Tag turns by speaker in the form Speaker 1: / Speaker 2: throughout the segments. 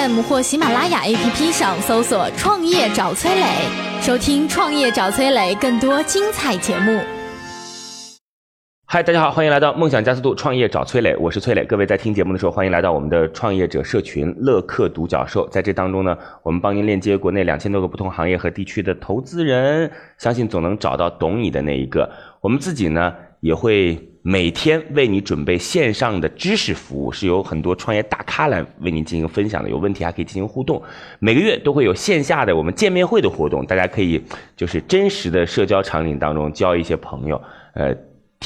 Speaker 1: FM 或喜马拉雅 APP 上搜索“创业找崔磊”，收听“创业找崔磊”更多精彩节目。
Speaker 2: 嗨，大家好，欢迎来到梦想加速度创业找崔磊，我是崔磊。各位在听节目的时候，欢迎来到我们的创业者社群乐客独角兽。在这当中呢，我们帮您链接国内两千多个不同行业和地区的投资人，相信总能找到懂你的那一个。我们自己呢，也会每天为你准备线上的知识服务，是由很多创业大咖来为您进行分享的。有问题还可以进行互动。每个月都会有线下的我们见面会的活动，大家可以就是真实的社交场景当中交一些朋友，呃。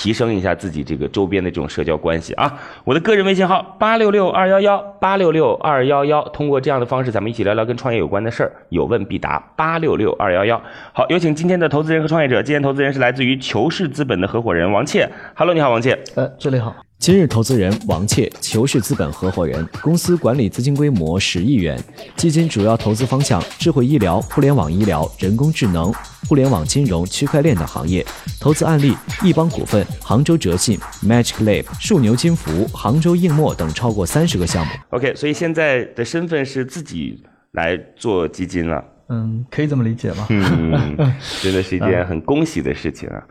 Speaker 2: 提升一下自己这个周边的这种社交关系啊！我的个人微信号八六六二幺幺八六六二幺幺，通过这样的方式，咱们一起聊聊跟创业有关的事儿，有问必答。八六六二幺幺，好，有请今天的投资人和创业者。今天投资人是来自于求是资本的合伙人王倩。Hello，你好，王倩。
Speaker 3: 呃，这里好。
Speaker 4: 今日投资人王倩，求是资本合伙人，公司管理资金规模十亿元，基金主要投资方向智慧医疗、互联网医疗、人工智能、互联网金融、区块链等行业。投资案例：易邦股份、杭州哲信、Magic Lab、数牛金服、杭州硬墨等超过三十个项目。
Speaker 2: OK，所以现在的身份是自己来做基金了。
Speaker 3: 嗯，可以这么理解吗？
Speaker 2: 嗯，真的是一件很恭喜的事情啊！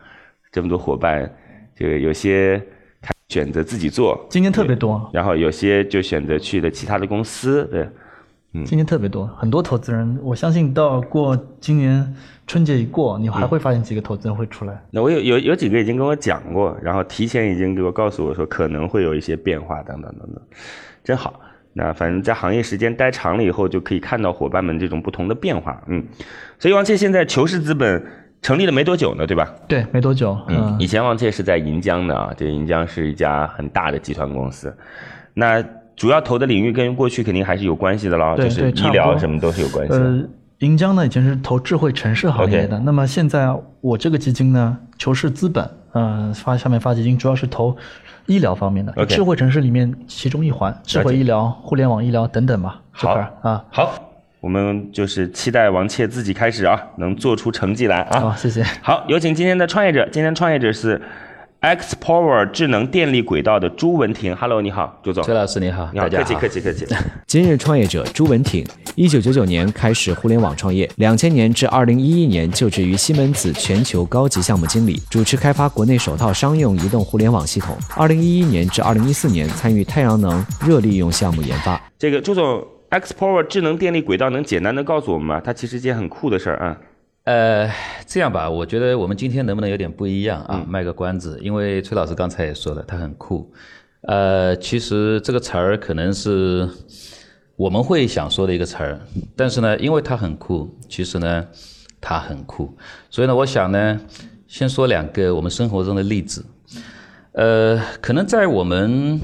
Speaker 2: 这么多伙伴，这个有些。选择自己做，
Speaker 3: 今年特别多，
Speaker 2: 然后有些就选择去了其他的公司，对，
Speaker 3: 嗯，今年特别多，很多投资人，我相信到过今年春节一过，你还会发现几个投资人会出来。
Speaker 2: 那我有有有几个已经跟我讲过，然后提前已经给我告诉我说可能会有一些变化等等等等，真好。那反正在行业时间待长了以后，就可以看到伙伴们这种不同的变化，嗯，所以王倩现在求是资本。成立了没多久呢，对吧？
Speaker 3: 对，没多久。
Speaker 2: 嗯，以前王切是在银江的啊，这银江是一家很大的集团公司。那主要投的领域跟过去肯定还是有关系的喽，就是医疗什么都是有关系。
Speaker 3: 呃，银江呢以前是投智慧城市行业的，那么现在我这个基金呢，求是资本，嗯，发下面发基金主要是投医疗方面的，智慧城市里面其中一环，智慧医疗、互联网医疗等等嘛，这块啊，
Speaker 2: 好。我们就是期待王切自己开始啊，能做出成绩来啊！
Speaker 3: 好，谢谢。
Speaker 2: 好，有请今天的创业者。今天创业者是 X Power 智能电力轨道的朱文婷。Hello，你好，朱总。
Speaker 5: 崔老师你好，大家
Speaker 2: 客气客气客气。
Speaker 4: 今日创业者朱文婷，一九九九年开始互联网创业，两千年至二零一一年就职于西门子全球高级项目经理，主持开发国内首套商用移动互联网系统。二零一一年至二零一四年参与太阳能热利用项目研发。
Speaker 2: 这个朱总。X Power 智能电力轨道能简单的告诉我们吗？它其实一件很酷的事儿啊。
Speaker 5: 呃，这样吧，我觉得我们今天能不能有点不一样啊？卖个关子，因为崔老师刚才也说了，他很酷。呃，其实这个词儿可能是我们会想说的一个词儿，但是呢，因为他很酷，其实呢，他很酷。所以呢，我想呢，先说两个我们生活中的例子。呃，可能在我们。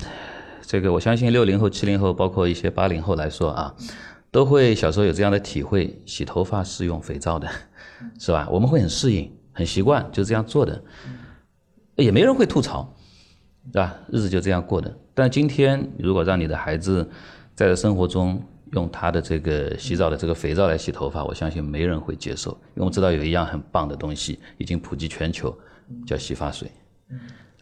Speaker 5: 这个我相信六零后、七零后，包括一些八零后来说啊，都会小时候有这样的体会：洗头发是用肥皂的，是吧？我们会很适应、很习惯，就这样做的，也没人会吐槽，是吧？日子就这样过的。但今天，如果让你的孩子在生活中用他的这个洗澡的这个肥皂来洗头发，我相信没人会接受，因为我们知道有一样很棒的东西已经普及全球，叫洗发水。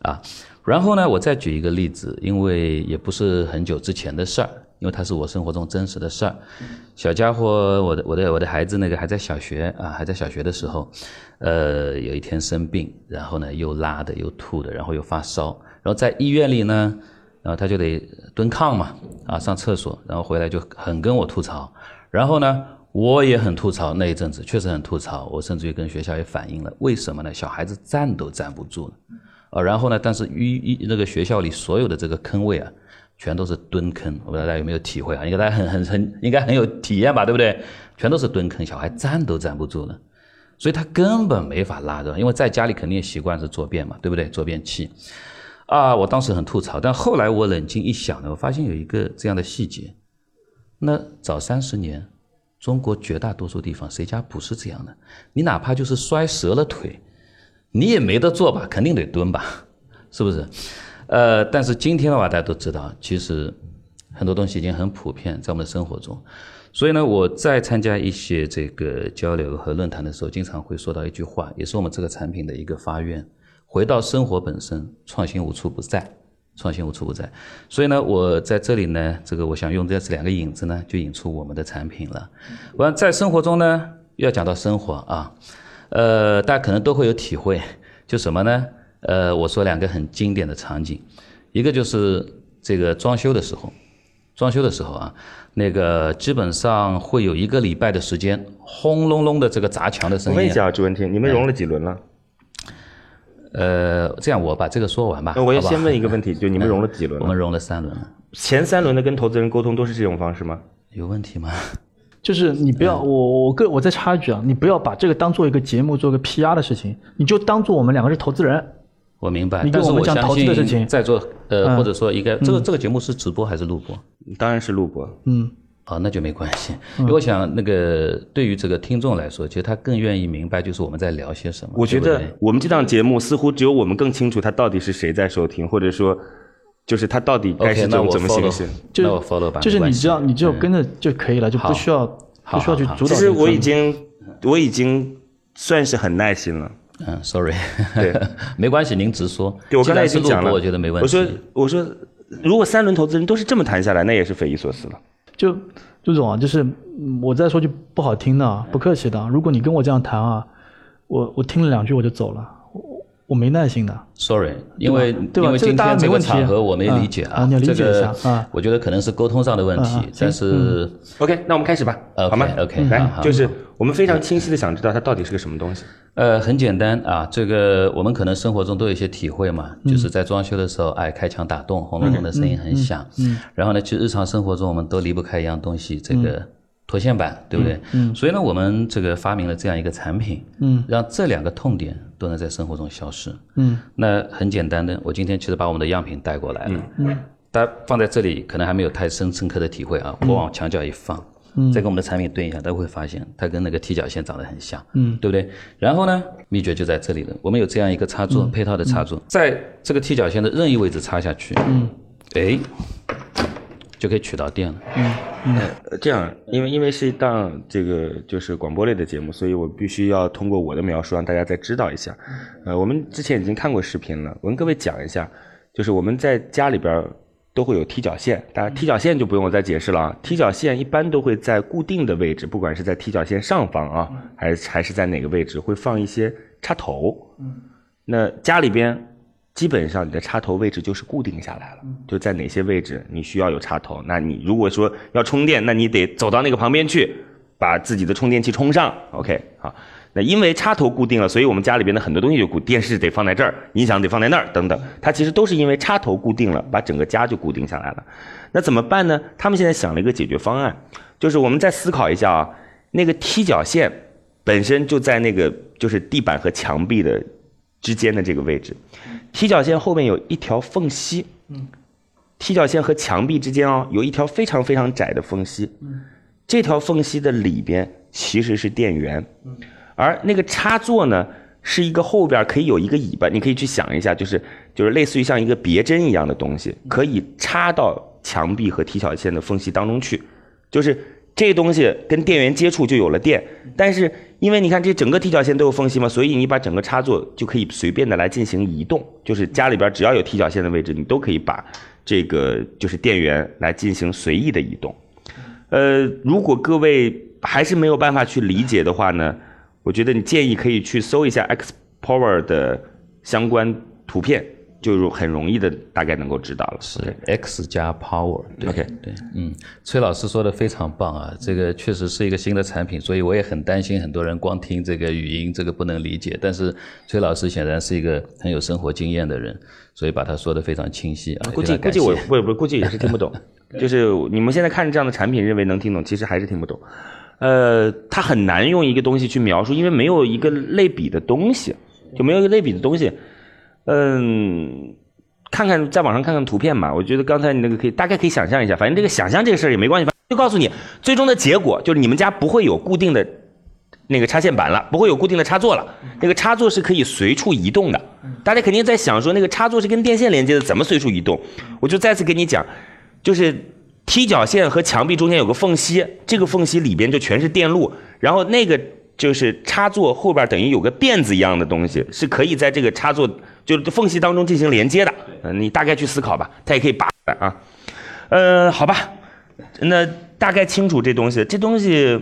Speaker 5: 啊，然后呢，我再举一个例子，因为也不是很久之前的事儿，因为它是我生活中真实的事儿。小家伙，我的我的我的孩子那个还在小学啊，还在小学的时候，呃，有一天生病，然后呢又拉的又吐的，然后又发烧，然后在医院里呢，然后他就得蹲炕嘛，啊，上厕所，然后回来就很跟我吐槽，然后呢我也很吐槽，那一阵子确实很吐槽，我甚至于跟学校也反映了，为什么呢？小孩子站都站不住。啊，然后呢？但是医医那个学校里所有的这个坑位啊，全都是蹲坑，我不知道大家有没有体会啊？应该大家很很很应该很有体验吧，对不对？全都是蹲坑，小孩站都站不住了，所以他根本没法拉着，因为在家里肯定习惯是坐便嘛，对不对？坐便器。啊，我当时很吐槽，但后来我冷静一想呢，我发现有一个这样的细节，那早三十年，中国绝大多数地方谁家不是这样的？你哪怕就是摔折了腿，你也没得坐吧，肯定得蹲吧，是不是？呃，但是今天的话，大家都知道，其实很多东西已经很普遍在我们的生活中。所以呢，我在参加一些这个交流和论坛的时候，经常会说到一句话，也是我们这个产品的一个发愿：回到生活本身，创新无处不在。创新无处不在，所以呢，我在这里呢，这个我想用这两个引子呢，就引出我们的产品了。完，在生活中呢，要讲到生活啊，呃，大家可能都会有体会，就什么呢？呃，我说两个很经典的场景，一个就是这个装修的时候，装修的时候啊，那个基本上会有一个礼拜的时间，轰隆隆的这个砸墙的声音。
Speaker 2: 我问一下朱文婷，你们融了几轮了？
Speaker 5: 呃，这样我把这个说完吧。
Speaker 2: 那我也先问一个问题，就你们融了几轮？
Speaker 5: 我们融了三轮了。
Speaker 2: 前三轮的跟投资人沟通都是这种方式吗？
Speaker 5: 有问题吗？
Speaker 3: 就是你不要我我个我再插一句啊，你不要把这个当做一个节目，做个 PR 的事情，你就当做我们两个是投资人。
Speaker 5: 我明白。
Speaker 3: 但是我们讲投资的事情，
Speaker 5: 在座呃，或者说一个这个这个节目是直播还是录播？
Speaker 2: 当然是录播。
Speaker 3: 嗯。
Speaker 5: 哦，那就没关系。因为我想，那个对于这个听众来说，其实他更愿意明白，就是我们在聊些什么。
Speaker 2: 我觉得我们这档节目似乎只有我们更清楚，他到底是谁在收听，或者说，就是他到底该是怎么怎么形式。
Speaker 5: 就我 follow 吧。
Speaker 3: 就是你只要你只要跟着就可以了，就不需要不需要去主导。
Speaker 2: 其实我已经我已经算是很耐心了。
Speaker 5: 嗯，sorry。
Speaker 2: 对，
Speaker 5: 没关系，您直说。
Speaker 2: 对我刚才已经讲了，
Speaker 5: 我觉得没问
Speaker 2: 题。我说我说，如果三轮投资人都是这么谈下来，那也是匪夷所思了。
Speaker 3: 就朱总啊，就是我再说句不好听的，不客气的，如果你跟我这样谈啊，我我听了两句我就走了，我我没耐心的。
Speaker 5: Sorry，因为因为今天这个场合我没理解啊，
Speaker 3: 你要理解一下
Speaker 5: 啊。我觉得可能是沟通上的问题，但是
Speaker 2: OK，那我们开始吧，好吗
Speaker 5: ？OK，
Speaker 2: 来，就是我们非常清晰的想知道它到底是个什么东西。
Speaker 5: 呃，很简单啊，这个我们可能生活中都有一些体会嘛，就是在装修的时候，哎，开墙打洞，轰隆隆的声音很响。嗯。然后呢，其实日常生活中我们都离不开一样东西，这个拖线板，对不对？嗯。所以呢，我们这个发明了这样一个产品，嗯，让这两个痛点都能在生活中消失。嗯。那很简单的，我今天其实把我们的样品带过来了。嗯。大家放在这里，可能还没有太深深刻的体会啊。我往墙角一放。再跟我们的产品对一下，都会发现它跟那个踢脚线长得很像，嗯，对不对？然后呢，秘诀就在这里了。我们有这样一个插座，配套的插座，在这个踢脚线的任意位置插下去，嗯，哎，就可以取到电了。嗯
Speaker 2: 嗯，这样，因为因为是一档这个就是广播类的节目，所以我必须要通过我的描述让大家再知道一下。呃，我们之前已经看过视频了，我跟各位讲一下，就是我们在家里边。都会有踢脚线，当然踢脚线就不用我再解释了啊。踢脚线一般都会在固定的位置，不管是在踢脚线上方啊，还是还是在哪个位置，会放一些插头。嗯，那家里边基本上你的插头位置就是固定下来了，就在哪些位置你需要有插头。那你如果说要充电，那你得走到那个旁边去，把自己的充电器充上。OK，好。那因为插头固定了，所以我们家里边的很多东西就固，电视得放在这儿，音响得放在那儿，等等。它其实都是因为插头固定了，把整个家就固定下来了。那怎么办呢？他们现在想了一个解决方案，就是我们再思考一下啊，那个踢脚线本身就在那个就是地板和墙壁的之间的这个位置，踢脚线后面有一条缝隙，踢脚线和墙壁之间哦有一条非常非常窄的缝隙，这条缝隙的里边其实是电源，而那个插座呢，是一个后边可以有一个尾巴，你可以去想一下，就是就是类似于像一个别针一样的东西，可以插到墙壁和踢脚线的缝隙当中去。就是这东西跟电源接触就有了电，但是因为你看这整个踢脚线都有缝隙嘛，所以你把整个插座就可以随便的来进行移动。就是家里边只要有踢脚线的位置，你都可以把这个就是电源来进行随意的移动。呃，如果各位还是没有办法去理解的话呢？我觉得你建议可以去搜一下 X Power 的相关图片，就很容易的大概能够知道了。
Speaker 5: 是 X 加 Power。
Speaker 2: OK，
Speaker 5: 对，嗯，崔老师说的非常棒啊，这个确实是一个新的产品，所以我也很担心很多人光听这个语音这个不能理解。但是崔老师显然是一个很有生活经验的人，所以把他说的非常清晰啊。
Speaker 2: 估计估计我不不估计也是听不懂，就是你们现在看这样的产品，认为能听懂，其实还是听不懂。呃，它很难用一个东西去描述，因为没有一个类比的东西，就没有一个类比的东西。嗯，看看在网上看看图片嘛，我觉得刚才你那个可以大概可以想象一下，反正这个想象这个事儿也没关系。就告诉你，最终的结果就是你们家不会有固定的那个插线板了，不会有固定的插座了，那个插座是可以随处移动的。大家肯定在想说，那个插座是跟电线连接的，怎么随处移动？我就再次跟你讲，就是踢脚线和墙壁中间有个缝隙，这个缝隙里边就全是电路，然后那个就是插座后边等于有个辫子一样的东西，是可以在这个插座就是缝隙当中进行连接的。嗯，你大概去思考吧，它也可以拔的啊。呃，好吧。那大概清楚这东西，这东西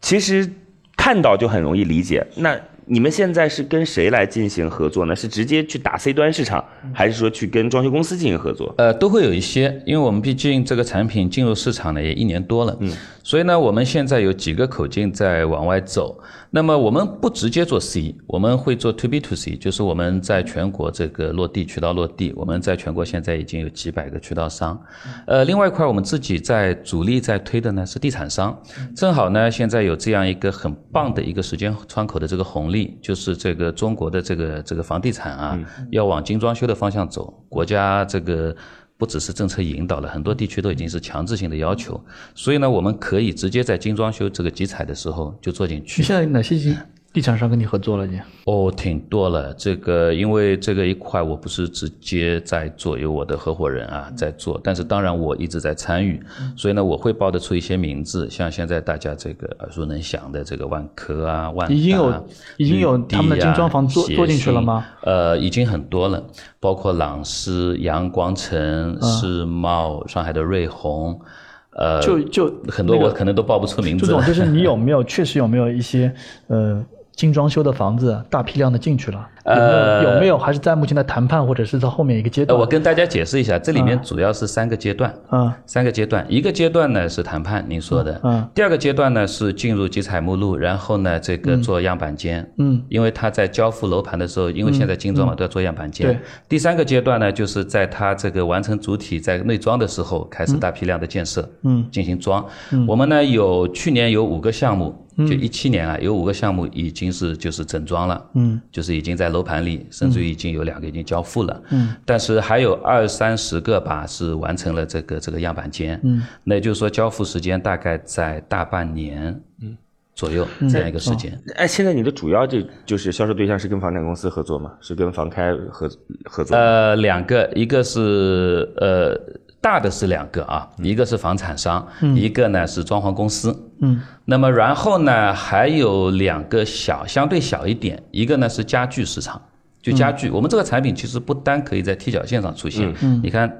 Speaker 2: 其实看到就很容易理解。那你们现在是跟谁来进行合作呢？是直接去打 C 端市场，还是说去跟装修公司进行合作？
Speaker 5: 呃，都会有一些，因为我们毕竟这个产品进入市场呢也一年多了，嗯，所以呢，我们现在有几个口径在往外走。那么我们不直接做 C，我们会做 To B to C，就是我们在全国这个落地渠道落地，我们在全国现在已经有几百个渠道商。呃，另外一块我们自己在主力在推的呢是地产商，正好呢现在有这样一个很棒的一个时间窗口的这个红利，就是这个中国的这个这个房地产啊要往精装修的方向走，国家这个。不只是政策引导了，很多地区都已经是强制性的要求，所以呢，我们可以直接在精装修这个集采的时候就做进去。
Speaker 3: 现在哪些地产商跟你合作了？你
Speaker 5: 哦，挺多了。这个因为这个一块我不是直接在做，有我的合伙人啊在做，但是当然我一直在参与，所以呢，我会报得出一些名字，像现在大家这个耳熟能详的这个万科啊、万
Speaker 3: 已经有已经有他们的精装房做做进去了吗？
Speaker 5: 呃，已经很多了，包括朗诗、阳光城、世茂、上海的瑞虹。呃，
Speaker 3: 就就
Speaker 5: 很多我可能都报不出名字。
Speaker 3: 朱总，就是你有没有 确实有没有一些呃？精装修的房子大批量的进去了，呃，有没有还是在目前的谈判或者是在后面一个阶段？
Speaker 5: 我跟大家解释一下，这里面主要是三个阶段，嗯，三个阶段，一个阶段呢是谈判，您说的，嗯，第二个阶段呢是进入集采目录，然后呢这个做样板间，嗯，因为他在交付楼盘的时候，因为现在精装嘛都要做样板间，
Speaker 3: 对，
Speaker 5: 第三个阶段呢就是在他这个完成主体在内装的时候开始大批量的建设，嗯，进行装，我们呢有去年有五个项目。就一七年啊，有五个项目已经是就是整装了，嗯，就是已经在楼盘里，甚至于已经有两个已经交付了，嗯，但是还有二三十个吧是完成了这个这个样板间，嗯，那也就是说交付时间大概在大半年，嗯，左右这样一个时间。
Speaker 2: 哎，现在你的主要就就是销售对象是跟房产公司合作吗？是跟房开合合作？
Speaker 5: 呃，两个，一个是呃。大的是两个啊，一个是房产商，一个呢是装潢公司。嗯，那么然后呢还有两个小，相对小一点，一个呢是家具市场，就家具。我们这个产品其实不单可以在踢脚线上出现，你看，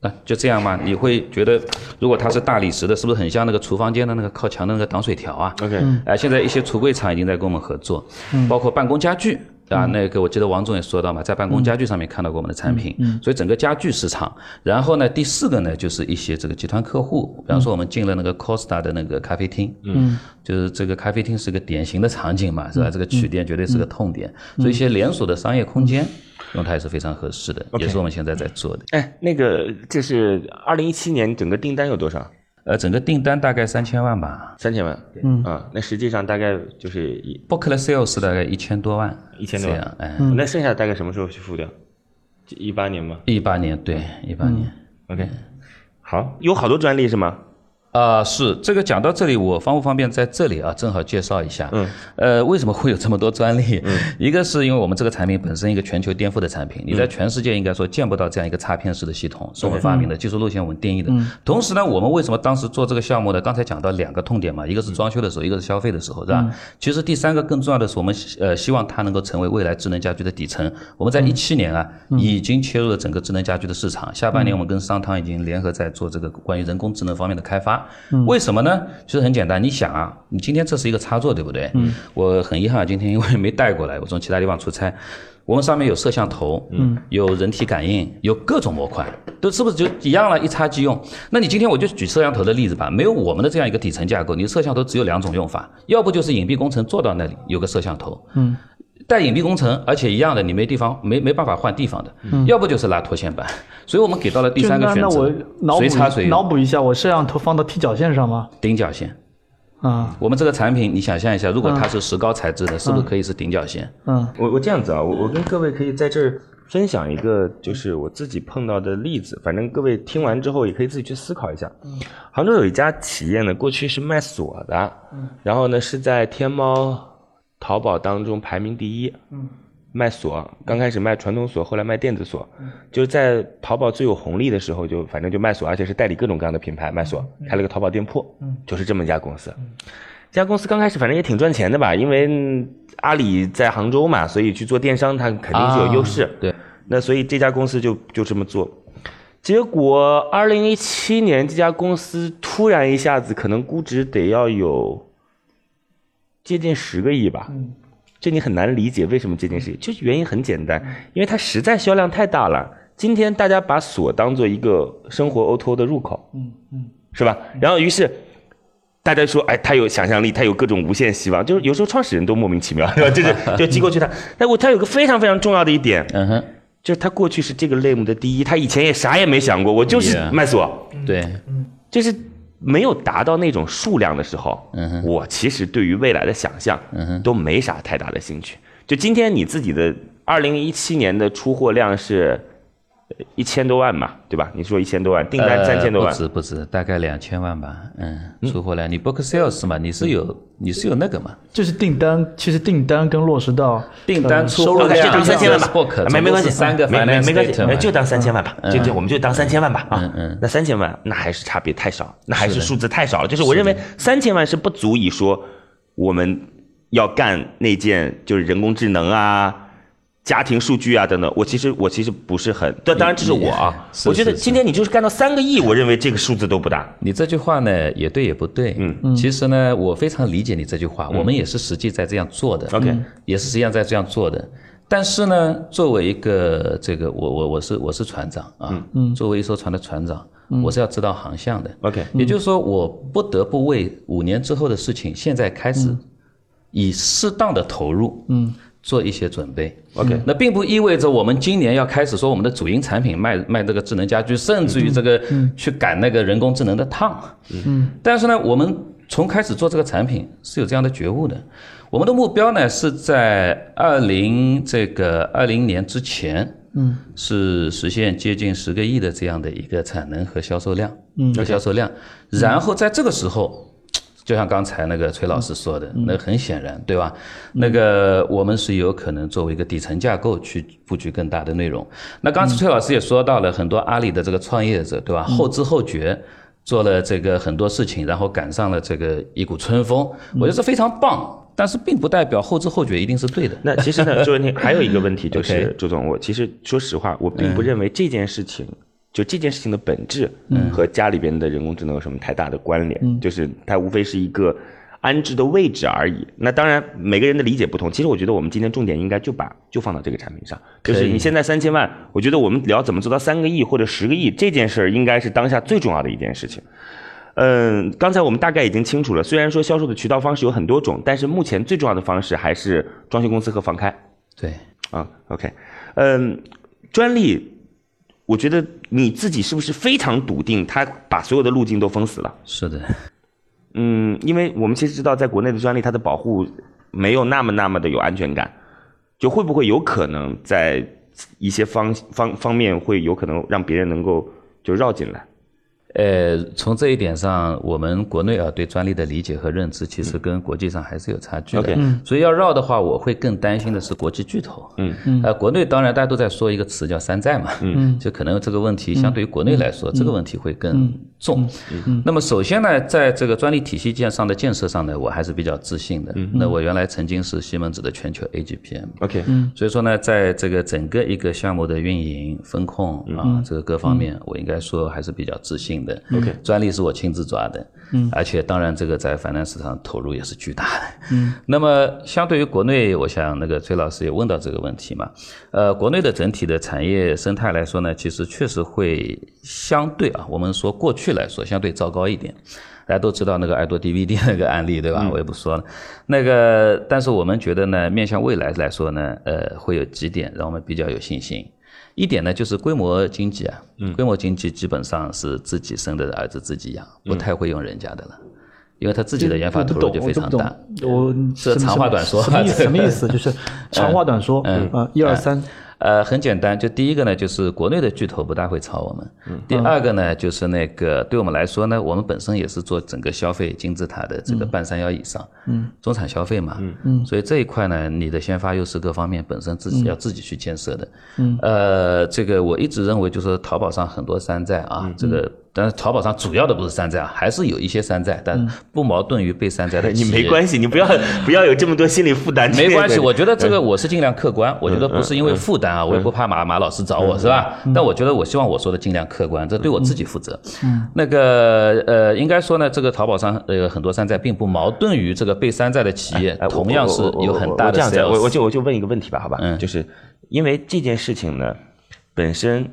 Speaker 5: 啊就这样嘛，你会觉得如果它是大理石的，是不是很像那个厨房间的那个靠墙的那个挡水条啊
Speaker 2: ？OK，
Speaker 5: 哎，现在一些橱柜厂已经在跟我们合作，包括办公家具。啊，那个我记得王总也说到嘛，在办公家具上面看到过我们的产品，所以整个家具市场。然后呢，第四个呢，就是一些这个集团客户，比方说我们进了那个 Costa 的那个咖啡厅，嗯，就是这个咖啡厅是个典型的场景嘛，是吧？这个取店绝对是个痛点，所以一些连锁的商业空间用它也是非常合适的，也是我们现在在做的。
Speaker 2: 哎，那个这是二零一七年整个订单有多少？
Speaker 5: 呃，整个订单大概三千万吧，
Speaker 2: 三千万，嗯啊，那实际上大概就是
Speaker 5: 一 book 了 sales 大概一千多万，
Speaker 2: 一千多万，哎，那剩下大概什么时候去付掉？一八年吗？
Speaker 5: 一八年，对，一八年
Speaker 2: ，OK，好，有好多专利是吗？
Speaker 5: 啊，是这个讲到这里，我方不方便在这里啊，正好介绍一下。嗯，呃，为什么会有这么多专利？嗯，一个是因为我们这个产品本身一个全球颠覆的产品，你在全世界应该说见不到这样一个插片式的系统，是我们发明的，技术路线我们定义的。同时呢，我们为什么当时做这个项目呢？刚才讲到两个痛点嘛，一个是装修的时候，一个是消费的时候，是吧？其实第三个更重要的是，我们呃希望它能够成为未来智能家居的底层。我们在一七年啊，已经切入了整个智能家居的市场，下半年我们跟商汤已经联合在做这个关于人工智能方面的开发。为什么？呢，其实很简单，你想啊，你今天这是一个插座，对不对？嗯。我很遗憾，今天因为没带过来，我从其他地方出差。我们上面有摄像头，嗯，有人体感应，有各种模块，都是不是就一样了？一插即用。那你今天我就举摄像头的例子吧，没有我们的这样一个底层架构，你摄像头只有两种用法，要不就是隐蔽工程做到那里有个摄像头，嗯，带隐蔽工程，而且一样的，你没地方没没办法换地方的，嗯，要不就是拉拖线板。所以我们给到了第三个选择，随插随用。
Speaker 3: 脑补一下，我摄像头放到踢脚线上吗？
Speaker 5: 顶脚线。啊，我们这个产品，你想象一下，如果它是石膏材质的，是不是可以是顶脚线？
Speaker 2: 嗯，我我这样子啊，我我跟各位可以在这儿分享一个就是我自己碰到的例子，反正各位听完之后也可以自己去思考一下。杭州有一家企业呢，过去是卖锁的，然后呢是在天猫、淘宝当中排名第一。嗯卖锁，刚开始卖传统锁，后来卖电子锁，就是在淘宝最有红利的时候，就反正就卖锁，而且是代理各种各样的品牌卖锁，开了个淘宝店铺，嗯就是这么一家公司。这家公司刚开始反正也挺赚钱的吧，因为阿里在杭州嘛，所以去做电商它肯定是有优势。
Speaker 5: 对，
Speaker 2: 那所以这家公司就就这么做。结果二零一七年这家公司突然一下子可能估值得要有接近十个亿吧。这你很难理解为什么接近十亿，就是原因很简单，因为它实在销量太大了。今天大家把锁当做一个生活 O T O 的入口，嗯嗯，是吧？然后于是大家说，哎，他有想象力，他有各种无限希望，就是有时候创始人都莫名其妙，是吧？就是就机构去他，但我他有个非常非常重要的一点，
Speaker 5: 嗯哼，
Speaker 2: 就是他过去是这个类目的第一，他以前也啥也没想过，我就是卖锁，
Speaker 5: 对，
Speaker 2: 就是。没有达到那种数量的时候，我其实对于未来的想象都没啥太大的兴趣。就今天你自己的二零一七年的出货量是。一千多万嘛，对吧？你说一千多万，订单三千多万，
Speaker 5: 不止不止，大概两千万吧。嗯，出货量，你 book sales 嘛，你是有你是有那个嘛？
Speaker 3: 就是订单，其实订单跟落实到
Speaker 5: 订单
Speaker 2: 收入就当三千万吧，没没关系，
Speaker 5: 三个
Speaker 2: 没没没关系，就当三千万吧，就就我们就当三千万吧啊。嗯嗯，那三千万那还是差别太少，那还是数字太少了。就是我认为三千万是不足以说我们要干那件就是人工智能啊。家庭数据啊，等等，我其实我其实不是很，但，当然这是我啊，我觉得今天你就是干到三个亿，我认为这个数字都不大。
Speaker 5: 你这句话呢，也对也不对，嗯，其实呢，我非常理解你这句话，我们也是实际在这样做的
Speaker 2: ，OK，
Speaker 5: 也是实际上在这样做的。但是呢，作为一个这个，我我我是我是船长啊，嗯，作为一艘船的船长，我是要知道航向的
Speaker 2: ，OK，
Speaker 5: 也就是说，我不得不为五年之后的事情，现在开始以适当的投入，嗯。做一些准备
Speaker 2: ，OK，
Speaker 5: 那并不意味着我们今年要开始说我们的主营产品卖卖这个智能家居，甚至于这个去赶那个人工智能的趟。嗯，但是呢，我们从开始做这个产品是有这样的觉悟的。我们的目标呢是在二零这个二零年之前，嗯，是实现接近十个亿的这样的一个产能和销售量，嗯，和销售量，然后在这个时候。就像刚才那个崔老师说的，那很显然，对吧？那个我们是有可能作为一个底层架构去布局更大的内容。那刚才崔老师也说到了很多阿里的这个创业者，对吧？后知后觉做了这个很多事情，然后赶上了这个一股春风，我觉得非常棒。但是并不代表后知后觉一定是对的。
Speaker 2: 那其实呢，朱文婷还有一个问题就 是，朱总，我其实说实话，我并不认为这件事情。就这件事情的本质，嗯，和家里边的人工智能有什么太大的关联？嗯，就是它无非是一个安置的位置而已。那当然，每个人的理解不同。其实我觉得我们今天重点应该就把就放到这个产品上，就是你现在三千万，我觉得我们聊怎么做到三个亿或者十个亿这件事儿，应该是当下最重要的一件事情。嗯，刚才我们大概已经清楚了，虽然说销售的渠道方式有很多种，但是目前最重要的方式还是装修公司和房开。
Speaker 5: 对，
Speaker 2: 啊，OK，嗯，专利。我觉得你自己是不是非常笃定，他把所有的路径都封死了？
Speaker 5: 是的，
Speaker 2: 嗯，因为我们其实知道，在国内的专利，它的保护没有那么那么的有安全感，就会不会有可能在一些方方方面会有可能让别人能够就绕进来？
Speaker 5: 呃，从这一点上，我们国内啊对专利的理解和认知，其实跟国际上还是有差距的。所以要绕的话，我会更担心的是国际巨头。嗯嗯。呃，国内当然大家都在说一个词叫山寨嘛。嗯。就可能这个问题相对于国内来说，这个问题会更重。嗯。那么首先呢，在这个专利体系建上的建设上呢，我还是比较自信的。嗯。那我原来曾经是西门子的全球 AGPM。
Speaker 2: OK。嗯。
Speaker 5: 所以说呢，在这个整个一个项目的运营、风控啊，这个各方面，我应该说还是比较自信。的
Speaker 2: ，OK，
Speaker 5: 专利是我亲自抓的，嗯，而且当然这个在反弹市场投入也是巨大的，嗯，那么相对于国内，我想那个崔老师也问到这个问题嘛，呃，国内的整体的产业生态来说呢，其实确实会相对啊，我们说过去来说相对糟糕一点，大家都知道那个爱多 DVD 那个案例对吧？我也不说了，那个，但是我们觉得呢，面向未来来说呢，呃，会有几点让我们比较有信心。一点呢，就是规模经济啊，规模经济基本上是自己生的儿子自己养，不太会用人家的了，因为他自己的研发投入就非常大。
Speaker 3: 我
Speaker 5: 是长话短说，
Speaker 3: 什么意思？什么意思？就是长话短说，嗯，一二三。
Speaker 5: 呃，很简单，就第一个呢，就是国内的巨头不大会炒我们。嗯。第二个呢，就是那个对我们来说呢，我们本身也是做整个消费金字塔的这个半山腰以上。嗯。中产消费嘛。嗯嗯。所以这一块呢，你的先发优势各方面本身自己要自己去建设的。嗯。呃，这个我一直认为就是淘宝上很多山寨啊，这个。但是淘宝上主要的不是山寨啊，还是有一些山寨，但不矛盾于被山寨的。
Speaker 2: 你没关系，你不要 不要有这么多心理负担。
Speaker 5: 没关系，我觉得这个我是尽量客观，我觉得不是因为负担啊，我也不怕马马老师找我是吧？但我觉得我希望我说的尽量客观，这对我自己负责。嗯。那个呃，应该说呢，这个淘宝上呃很多山寨并不矛盾于这个被山寨的企业，同样是有很大的。
Speaker 2: 这样我我就我就问一个问题吧，好吧？嗯。就是因为这件事情呢，本身。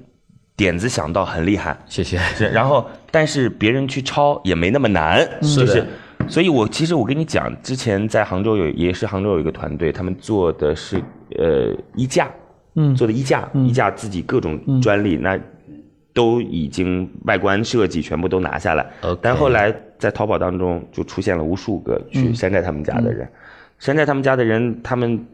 Speaker 2: 点子想到很厉害，
Speaker 5: 谢谢。
Speaker 2: 是，然后但是别人去抄也没那么难，就
Speaker 5: 是
Speaker 2: 的。所以我其实我跟你讲，之前在杭州有也是杭州有一个团队，他们做的是呃衣架，嗯，做的衣架，衣架自己各种专利，那都已经外观设计全部都拿下来。但后来在淘宝当中就出现了无数个去山寨他们家的人，山寨他们家的人，他们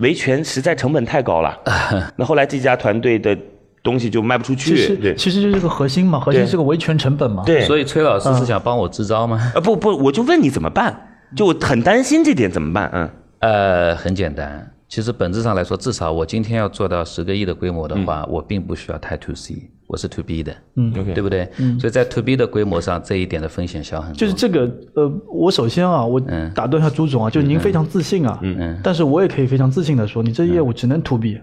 Speaker 2: 维权实在成本太高了。那后来这家团队的。东西就卖不出去，对，
Speaker 3: 其实就是个核心嘛，核心是个维权成本嘛，
Speaker 2: 对。
Speaker 5: 所以崔老师是想帮我支招吗？
Speaker 2: 啊不不，我就问你怎么办，就很担心这点怎么办？嗯，
Speaker 5: 呃，很简单，其实本质上来说，至少我今天要做到十个亿的规模的话，我并不需要太 to C，我是 to B 的，嗯。对不对？嗯，所以在 to B 的规模上，这一点的风险小很多。
Speaker 3: 就是这个，呃，我首先啊，我打断一下朱总啊，就是您非常自信啊，嗯。嗯，但是我也可以非常自信的说，你这业务只能 to B。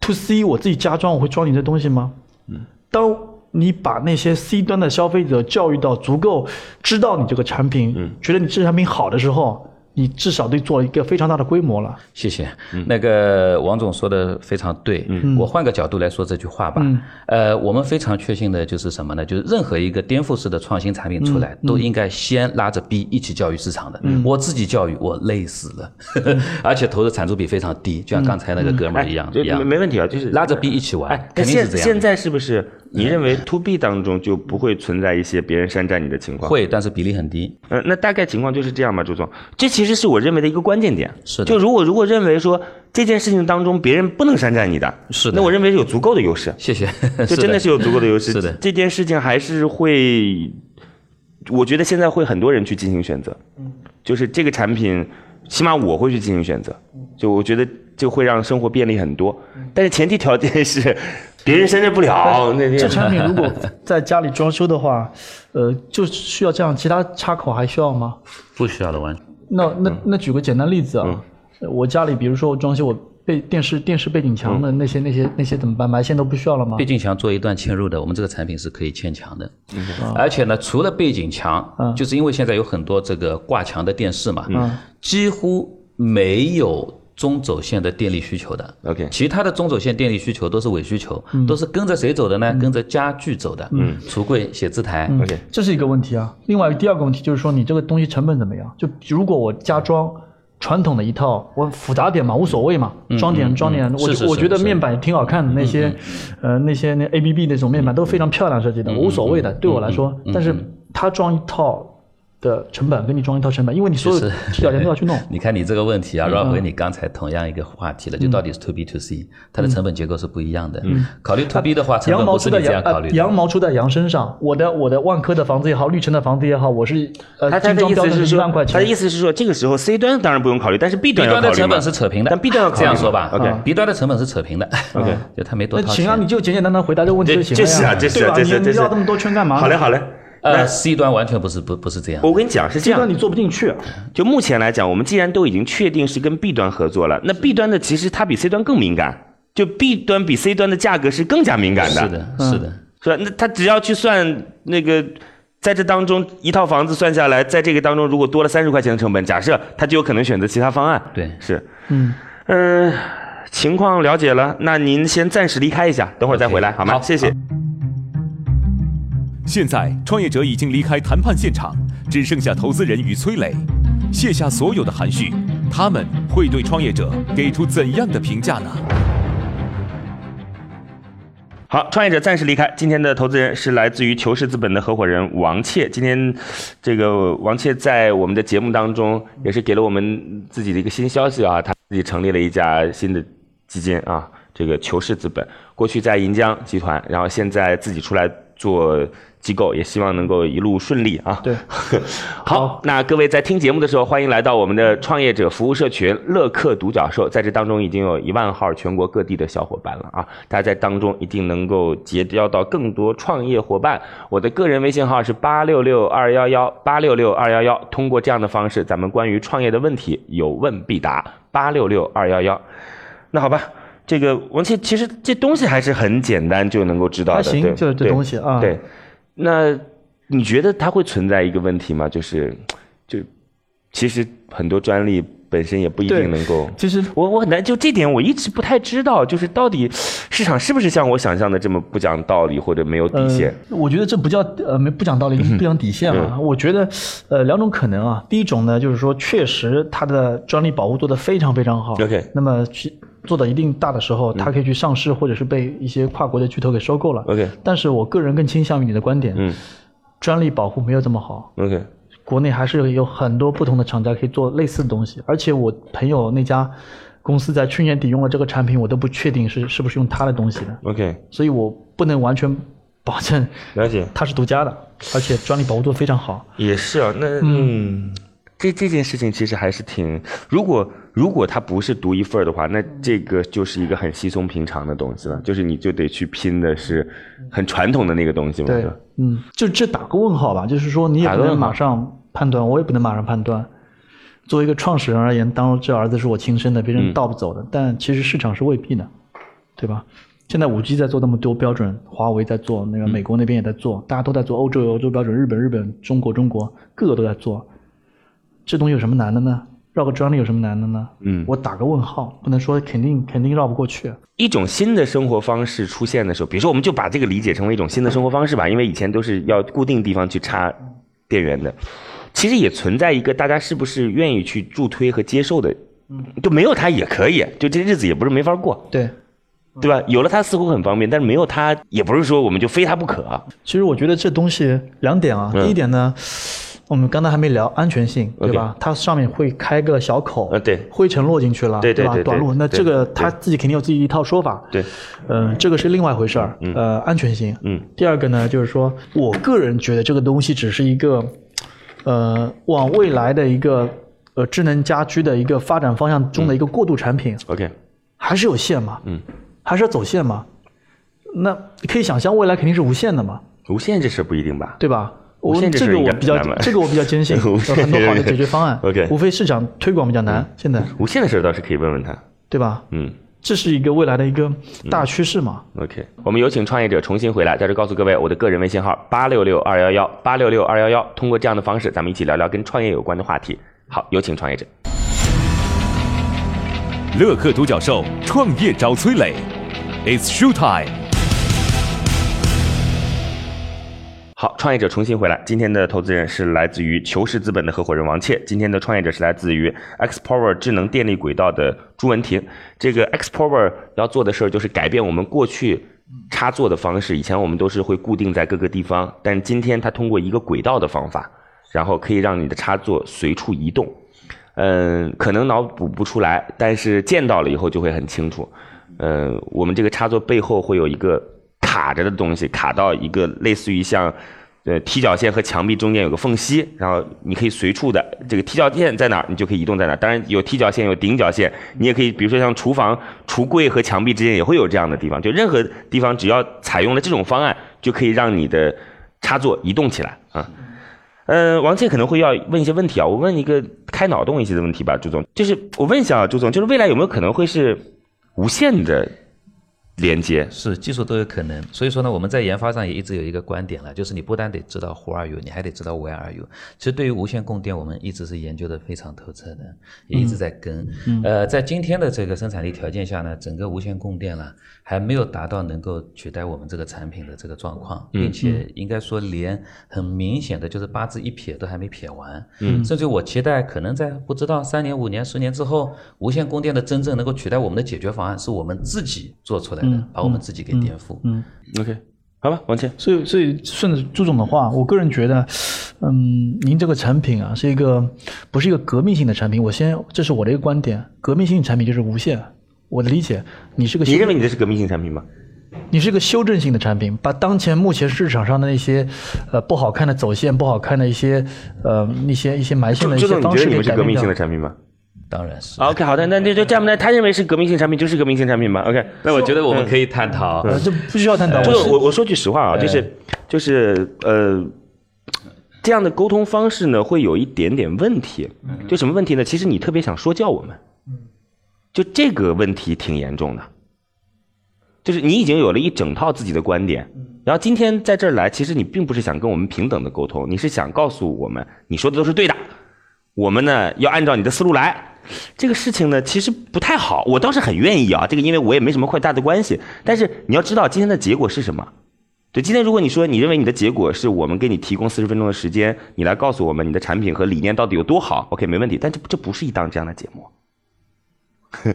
Speaker 3: To C，我自己加装，我会装你这东西吗？嗯，当你把那些 C 端的消费者教育到足够知道你这个产品，嗯，觉得你这产品好的时候。你至少得做一个非常大的规模了。
Speaker 5: 谢谢，那个王总说的非常对。我换个角度来说这句话吧。呃，我们非常确信的就是什么呢？就是任何一个颠覆式的创新产品出来，都应该先拉着 B 一起教育市场的。我自己教育我累死了，而且投的产出比非常低，就像刚才那个哥们儿一样一样。
Speaker 2: 没问题啊，就是
Speaker 5: 拉着 B 一起玩，肯定是这样。
Speaker 2: 现在是不是？你认为 to B 当中就不会存在一些别人山寨你的情况？
Speaker 5: 会，但是比例很低。
Speaker 2: 嗯，那大概情况就是这样吧，朱总？这其实是我认为的一个关键点。
Speaker 5: 是。
Speaker 2: 就如果如果认为说这件事情当中别人不能山寨你的，
Speaker 5: 是的。
Speaker 2: 那我认为有足够的优势。
Speaker 5: 谢谢。
Speaker 2: 就 真的是有足够的优势。
Speaker 5: 是的。
Speaker 2: 这件事情还是会，我觉得现在会很多人去进行选择。嗯。就是这个产品，起码我会去进行选择。就我觉得就会让生活便利很多。但是前提条件是。别人山寨不了。
Speaker 3: 那这产品如果在家里装修的话，呃，就需要这样，其他插口还需要吗？
Speaker 5: 不需要的，完。
Speaker 3: 那那那举个简单例子啊，我家里比如说我装修我背电视电视背景墙的那些那些那些怎么办？埋线都不需要了吗？
Speaker 5: 背景墙做一段嵌入的，我们这个产品是可以嵌墙的。嗯而且呢，除了背景墙，就是因为现在有很多这个挂墙的电视嘛，几乎没有。中走线的电力需求的
Speaker 2: ，OK，
Speaker 5: 其他的中走线电力需求都是伪需求，都是跟着谁走的呢？跟着家具走的，嗯，橱柜、写字台
Speaker 2: ，OK，
Speaker 3: 这是一个问题啊。另外第二个问题就是说，你这个东西成本怎么样？就如果我加装传统的一套，我复杂点嘛，无所谓嘛，装点装点，我我觉得面板也挺好看的，那些呃那些那 ABB 那种面板都非常漂亮设计的，无所谓的，对我来说，但是它装一套。的成本给你装一套成本，因为你所有条件都要去弄。
Speaker 5: 你看你这个问题啊，绕回你刚才同样一个话题了，就到底是 to B to C，它的成本结构是不一样的。考虑 to B 的话，成本不是你这样考虑。
Speaker 3: 羊毛出在羊身上，我的我的万科的房子也好，绿城的房子也好，我是呃，
Speaker 2: 他的意思是说，他的意思是说，这个时候 C 端当然不用考虑，但是 B 端
Speaker 5: 的成本是扯平的。
Speaker 2: 但 B 端要
Speaker 5: 这样说吧
Speaker 2: ，OK，B
Speaker 5: 端的成本是扯平的
Speaker 2: ，OK，
Speaker 5: 就他没多。
Speaker 3: 那行啊，你就简简单单回答这个问题就行了
Speaker 2: 呀，是啊，这是
Speaker 3: 对吧？你你绕这么多圈干嘛？
Speaker 2: 好嘞，好嘞。
Speaker 5: 呃，C 端完全不是不不是这样。
Speaker 2: 我跟你讲是这样，
Speaker 3: 端你做不进去。
Speaker 2: 就目前来讲，我们既然都已经确定是跟 B 端合作了，那 B 端的其实它比 C 端更敏感。就 B 端比 C 端的价格是更加敏感的。
Speaker 5: 是的，是的，
Speaker 2: 是吧？那他只要去算那个，在这当中一套房子算下来，在这个当中如果多了三十块钱的成本，假设他就有可能选择其他方案。
Speaker 5: 对，
Speaker 2: 是，嗯嗯，情况了解了，那您先暂时离开一下，等会儿再回来好吗？好谢谢。
Speaker 6: 现在，创业者已经离开谈判现场，只剩下投资人与崔磊。卸下所有的含蓄，他们会对创业者给出怎样的评价呢？
Speaker 2: 好，创业者暂时离开。今天的投资人是来自于求是资本的合伙人王窃。今天，这个王窃在我们的节目当中也是给了我们自己的一个新消息啊，他自己成立了一家新的基金啊。这个求是资本，过去在银江集团，然后现在自己出来做。机构也希望能够一路顺利啊！
Speaker 3: 对，
Speaker 2: 好，那各位在听节目的时候，欢迎来到我们的创业者服务社群乐客独角兽，在这当中已经有一万号全国各地的小伙伴了啊！大家在当中一定能够结交到更多创业伙伴。我的个人微信号是八六六二幺幺八六六二幺幺，通过这样的方式，咱们关于创业的问题有问必答。八六六二幺幺，那好吧。这个王倩，其实这东西还是很简单就能够知道的，
Speaker 3: 还行，就是这东西啊。
Speaker 2: 对，那你觉得它会存在一个问题吗？就是，就其实很多专利本身也不一定能够。
Speaker 3: 其实
Speaker 2: 我我很难就这点我一直不太知道，就是到底市场是不是像我想象的这么不讲道理或者没有底线？
Speaker 3: 我觉得这不叫呃没不讲道理，不讲底线嘛。我觉得呃两种可能啊。第一种呢，就是说确实它的专利保护做得非常非常好。
Speaker 2: OK，
Speaker 3: 那么去。做到一定大的时候，它可以去上市，或者是被一些跨国的巨头给收购了。
Speaker 2: OK，
Speaker 3: 但是我个人更倾向于你的观点，
Speaker 2: 嗯，
Speaker 3: 专利保护没有这么好。
Speaker 2: OK，
Speaker 3: 国内还是有很多不同的厂家可以做类似的东西，而且我朋友那家公司在去年底用了这个产品，我都不确定是是不是用他的东西的。
Speaker 2: OK，
Speaker 3: 所以我不能完全保证
Speaker 2: 了解
Speaker 3: 它是独家的，而且专利保护做得非常好。
Speaker 2: 也是啊，那嗯。这这件事情其实还是挺，如果如果它不是独一份的话，那这个就是一个很稀松平常的东西了，就是你就得去拼的是很传统的那个东西嘛。
Speaker 3: 对，嗯，就这打个问号吧，就是说你也不能马上判断，我也不能马上判断。作为一个创始人而言，当这儿子是我亲生的，别人盗不走的，但其实市场是未必的，对吧？现在五 G 在做那么多标准，华为在做，那个美国那边也在做，大家都在做，欧洲有欧洲标准，日本日本，中国中国，各个都在做。这东西有什么难的呢？绕个专利有什么难的呢？
Speaker 2: 嗯，
Speaker 3: 我打个问号，不能说肯定肯定绕不过去。
Speaker 2: 一种新的生活方式出现的时候，比如说我们就把这个理解成为一种新的生活方式吧，因为以前都是要固定地方去插电源的，其实也存在一个大家是不是愿意去助推和接受的，嗯，就没有它也可以，就这日子也不是没法过，
Speaker 3: 对，
Speaker 2: 对吧？有了它似乎很方便，但是没有它也不是说我们就非它不可。
Speaker 3: 其实我觉得这东西两点啊，第一点呢。我们刚才还没聊安全性，对吧？它上面会开个小口，
Speaker 2: 呃，对，
Speaker 3: 灰尘落进去了，
Speaker 2: 对吧？
Speaker 3: 短路，那这个他自己肯定有自己一套说法，
Speaker 2: 对，
Speaker 3: 嗯，这个是另外一回事儿，呃，安全性，
Speaker 2: 嗯。
Speaker 3: 第二个呢，就是说我个人觉得这个东西只是一个，呃，往未来的一个呃智能家居的一个发展方向中的一个过渡产品
Speaker 2: ，OK，
Speaker 3: 还是有限嘛，
Speaker 2: 嗯，
Speaker 3: 还是要走线嘛，那你可以想象未来肯定是无线的嘛，
Speaker 2: 无线这事不一定吧，
Speaker 3: 对吧？我这个我比较，这个我比较坚信，有很多好的解决方案。
Speaker 2: OK，
Speaker 3: 无非市场推广比较难。现在
Speaker 2: 无线的事倒是可以问问他，
Speaker 3: 对吧？
Speaker 2: 嗯，
Speaker 3: 这是一个未来的一个大趋势嘛。
Speaker 2: OK，我们有请创业者重新回来，在这告诉各位，我的个人微信号八六六二幺幺八六六二幺幺，通过这样的方式，咱们一起聊聊跟创业有关的话题。好，有请创业者。
Speaker 6: 乐客独角兽创业找崔磊，It's show time。
Speaker 2: 好，创业者重新回来。今天的投资人是来自于求是资本的合伙人王倩。今天的创业者是来自于 Xpower 智能电力轨道的朱文婷。这个 Xpower 要做的事儿就是改变我们过去插座的方式。以前我们都是会固定在各个地方，但今天它通过一个轨道的方法，然后可以让你的插座随处移动。嗯，可能脑补不出来，但是见到了以后就会很清楚。嗯，我们这个插座背后会有一个。卡着的东西卡到一个类似于像，呃踢脚线和墙壁中间有个缝隙，然后你可以随处的这个踢脚线在哪儿，你就可以移动在哪儿。当然有踢脚线有顶脚线，你也可以比如说像厨房橱柜和墙壁之间也会有这样的地方，就任何地方只要采用了这种方案，就可以让你的插座移动起来啊。嗯，王倩可能会要问一些问题啊，我问一个开脑洞一些的问题吧，朱总，就是我问一下啊，朱总，就是未来有没有可能会是无限的？连接
Speaker 5: 是技术都有可能，所以说呢，我们在研发上也一直有一一个观点了，就是你不单得知道 Who are you，你还得知道 Where are you。其实对于无线供电，我们一直是研究的非常透彻的，也一直在跟。呃，在今天的这个生产力条件下呢，整个无线供电呢还没有达到能够取代我们这个产品的这个状况，并且应该说连很明显的就是八字一撇都还没撇完。
Speaker 2: 嗯，
Speaker 5: 甚至我期待可能在不知道三年、五年、十年之后，无线供电的真正能够取代我们的解决方案是我们自己做出来。把我们自己给颠覆。
Speaker 3: 嗯
Speaker 2: ，OK，好吧，王倩。
Speaker 3: 所以，所以顺着朱总的话，我个人觉得，嗯，您这个产品啊，是一个不是一个革命性的产品。我先，这是我的一个观点，革命性产品就是无线，我的理解，你是个
Speaker 2: 你认为你这是革命性产品吗？
Speaker 3: 你是个修正性的产品，把当前目前市场上的那些呃不好看的走线、不好看的一些呃那些一些埋线的一些方式给改变掉。
Speaker 2: 你们是革命性的产品吗？
Speaker 5: 当然是。
Speaker 2: OK，好的，那那就这样吧。那他认为是革命性产品，就是革命性产品吧？OK，
Speaker 5: 那我觉得我们可以探讨。
Speaker 3: 这不需要探讨。
Speaker 2: 这个我我说句实话啊，就是就是呃，这样的沟通方式呢，会有一点点问题。就什么问题呢？其实你特别想说教我们。就这个问题挺严重的。就是你已经有了一整套自己的观点，然后今天在这儿来，其实你并不是想跟我们平等的沟通，你是想告诉我们你说的都是对的，我们呢要按照你的思路来。这个事情呢其实不太好，我倒是很愿意啊，这个因为我也没什么太大的关系。但是你要知道今天的结果是什么？对，今天如果你说你认为你的结果是我们给你提供四十分钟的时间，你来告诉我们你的产品和理念到底有多好，OK 没问题。但这这不是一档这样的节目。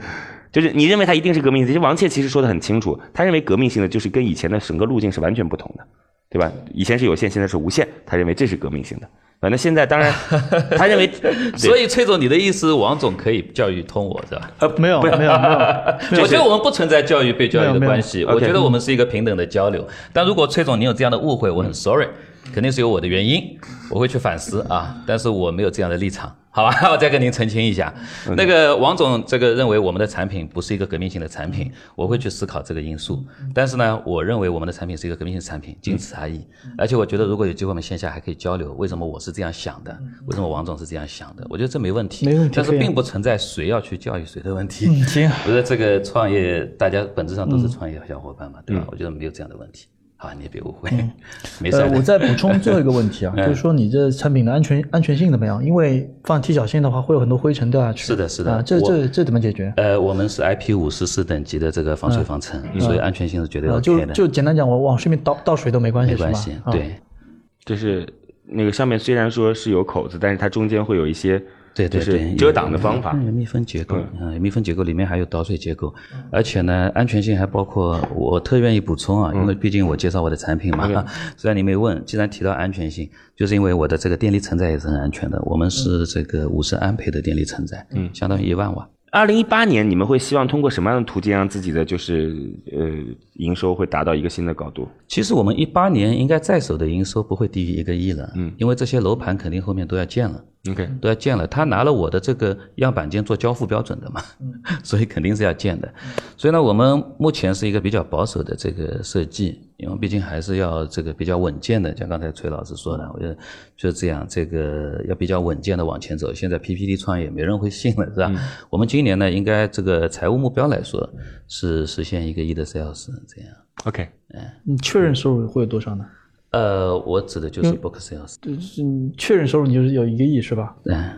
Speaker 2: 就是你认为它一定是革命性？其实王倩其实说的很清楚，他认为革命性的就是跟以前的整个路径是完全不同的，对吧？以前是有限，现在是无限，他认为这是革命性的。反正现在当然，他认为，
Speaker 5: 所以崔总，你的意思，王总可以教育通我是吧？
Speaker 3: 呃，没有，没有，没有。
Speaker 5: 我觉得我们不存在教育被教育的关系，我觉得我们是一个平等的交流。但如果崔总你有这样的误会，我很 sorry，肯定是有我的原因，我会去反思啊。但是我没有这样的立场。好吧，我再跟您澄清一下，那个王总这个认为我们的产品不是一个革命性的产品，我会去思考这个因素。但是呢，我认为我们的产品是一个革命性产品，仅此而已。而且我觉得如果有机会我们线下还可以交流，为什么我是这样想的？为什么王总是这样想的？我觉得这没问题。
Speaker 3: 没问题。
Speaker 5: 但是并不存在谁要去教育谁的问题。
Speaker 3: 嗯，行。
Speaker 5: 不是这个创业，大家本质上都是创业小伙伴嘛，对吧？我觉得没有这样的问题。啊，你也别误会，没事。
Speaker 3: 呃，我再补充最后一个问题啊，就是说你这产品的安全安全性怎么样？因为放踢脚线的话，会有很多灰尘掉下去。
Speaker 5: 是的，是的。
Speaker 3: 啊，这这这怎么解决？
Speaker 5: 呃，我们是 IP 五十四等级的这个防水防尘，所以安全性是绝对
Speaker 3: OK 的。就就简单讲，我往上面倒倒水都没关系，
Speaker 5: 没关系。对，
Speaker 2: 就是那个上面虽然说是有口子，但是它中间会有一些。
Speaker 5: 对对对，
Speaker 2: 遮挡的方法，
Speaker 5: 密封结构，嗯，密封结构里面还有导水结构，而且呢，安全性还包括，我特愿意补充啊，因为毕竟我介绍我的产品嘛，虽然你没问，既然提到安全性，就是因为我的这个电力承载也是很安全的，我们是这个五十安培的电力承载，嗯，相当于一万瓦。
Speaker 2: 二零一八年，你们会希望通过什么样的途径让自己的就是呃营收会达到一个新的高度？
Speaker 5: 其实我们一八年应该在手的营收不会低于一个亿了，嗯，因为这些楼盘肯定后面都要建了。
Speaker 2: OK，
Speaker 5: 都要建了。他拿了我的这个样板间做交付标准的嘛，所以肯定是要建的。所以呢，我们目前是一个比较保守的这个设计，因为毕竟还是要这个比较稳健的。像刚才崔老师说的，我觉得就是这样，这个要比较稳健的往前走。现在 PPT 创业没人会信了，是吧？我们今年呢，应该这个财务目标来说是实现一个亿的 sales 这样。
Speaker 2: OK，
Speaker 3: 嗯，你确认收入会有多少呢？
Speaker 5: 呃，我指的就是 book sales，
Speaker 3: 就是确认收入，你就是有一个亿是吧？
Speaker 5: 嗯，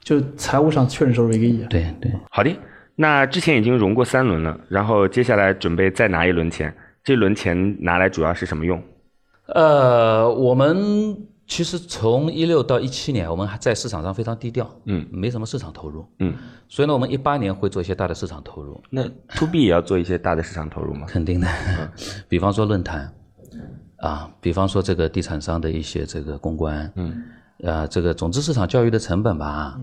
Speaker 3: 就财务上确认收入一个亿。
Speaker 5: 对对，
Speaker 2: 好的。那之前已经融过三轮了，然后接下来准备再拿一轮钱，这轮钱拿来主要是什么用？
Speaker 5: 呃，我们其实从一六到一七年，我们还在市场上非常低调，嗯，没什么市场投入，嗯，所以呢，我们一八年会做一些大的市场投入。
Speaker 2: 那 to B 也要做一些大的市场投入吗？
Speaker 5: 肯定的，比方说论坛。啊，比方说这个地产商的一些这个公关，嗯，啊，这个总之市场教育的成本吧，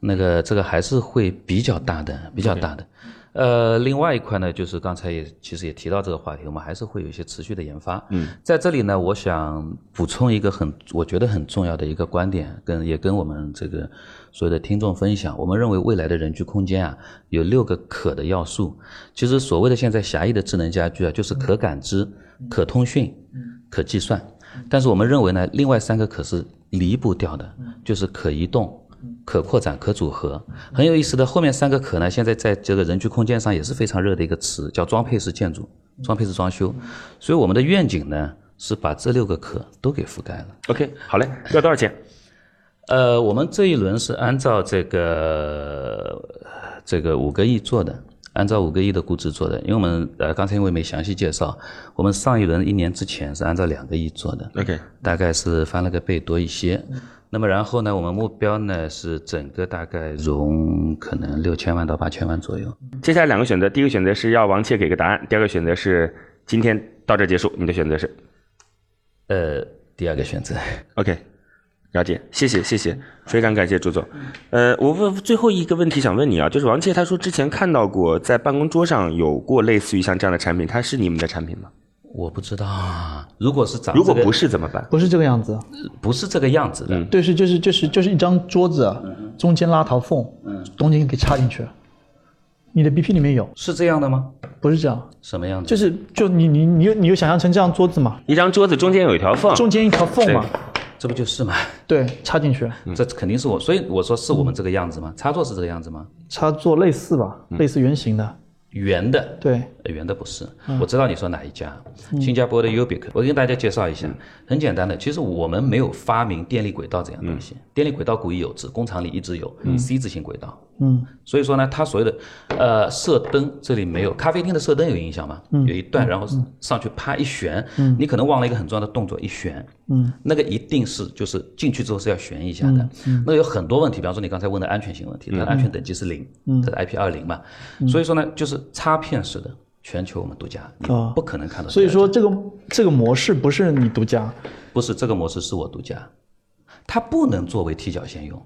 Speaker 5: 那个这个还是会比较大的，比较大的。呃，另外一块呢，就是刚才也其实也提到这个话题，我们还是会有一些持续的研发。嗯，在这里呢，我想补充一个很我觉得很重要的一个观点，跟也跟我们这个所有的听众分享。我们认为未来的人居空间啊，有六个可的要素。其实所谓的现在狭义的智能家居啊，就是可感知、可通讯。可计算，但是我们认为呢，另外三个可是离不掉的，就是可移动、可扩展、可组合。很有意思的，后面三个可呢，现在在这个人居空间上也是非常热的一个词，叫装配式建筑、装配式装修。所以我们的愿景呢，是把这六个可都给覆盖了。
Speaker 2: OK，好嘞，要多少钱？
Speaker 5: 呃，我们这一轮是按照这个这个五个亿做的。按照五个亿的估值做的，因为我们呃刚才因为没详细介绍，我们上一轮一年之前是按照两个亿做的
Speaker 2: ，OK，
Speaker 5: 大概是翻了个倍多一些。那么然后呢，我们目标呢是整个大概融可能六千万到八千万左右。
Speaker 2: 接下来两个选择，第一个选择是要王切给个答案，第二个选择是今天到这结束，你的选择是？
Speaker 5: 呃，第二个选择。
Speaker 2: OK，了解，谢谢谢谢，非常感谢朱总。呃，我问最后一个问题想问你啊，就是王倩他说之前看到过在办公桌上有过类似于像这样的产品，它是你们的产品吗？
Speaker 5: 我不知道啊，如果是长
Speaker 2: 如果不是怎么办？
Speaker 3: 不是这个样子，
Speaker 5: 不是这个样子的，
Speaker 3: 对，是就是就是就是一张桌子，中间拉条缝，中间给插进去。你的 BP 里面有，
Speaker 5: 是这样的吗？
Speaker 3: 不是这样，
Speaker 5: 什么样子？
Speaker 3: 就是就你你你有你就想象成这样桌子嘛，
Speaker 2: 一张桌子中间有一条缝，
Speaker 3: 中间一条缝嘛，
Speaker 5: 这不就是吗？
Speaker 3: 对，插进去，
Speaker 5: 这肯定是我，所以我说是我们这个样子吗？插座是这个样子吗？
Speaker 3: 插座类似吧，类似圆形的，
Speaker 5: 圆的，
Speaker 3: 对，
Speaker 5: 呃圆的不是，我知道你说哪一家，新加坡的 Ubic，我跟大家介绍一下，很简单的，其实我们没有发明电力轨道这样东西，电力轨道古已有之，工厂里一直有 C 字形轨道，
Speaker 3: 嗯，
Speaker 5: 所以说呢，它所谓的呃射灯这里没有，咖啡厅的射灯有影响吗？有一段，然后上去啪一旋，你可能忘了一个很重要的动作，一旋，
Speaker 3: 嗯，
Speaker 5: 那个一定是就是进去之后是要旋一下的，那有很多问题，比方说你刚才问的安全性问题，它的安全等级是零，它是 IP 二零嘛，所以说呢，就是插片式的，全球我们独家，你
Speaker 3: 哦
Speaker 5: 不可能看到。
Speaker 3: 所以说这个这个模式不是你独家，
Speaker 5: 不是这个模式是我独家，它不能作为踢脚线用，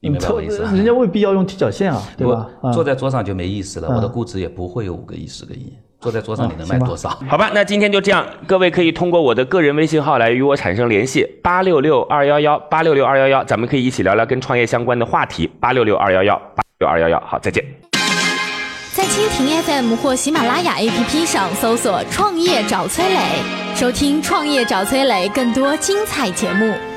Speaker 5: 你明白我意思吧？
Speaker 3: 人家未必要用踢脚线啊，对吧？
Speaker 5: 坐在桌上就没意思了，我的估值也不会有五个亿、十个亿。坐在桌上你能卖多少？
Speaker 2: 好吧，那今天就这样，各位可以通过我的个人微信号来与我产生联系，八六六二幺幺八六六二幺幺，咱们可以一起聊聊跟创业相关的话题，八六六二幺幺八六二幺幺，好，再见。
Speaker 1: 蜻蜓 FM 或喜马拉雅 APP 上搜索“创业找崔磊”，收听“创业找崔磊”更多精彩节目。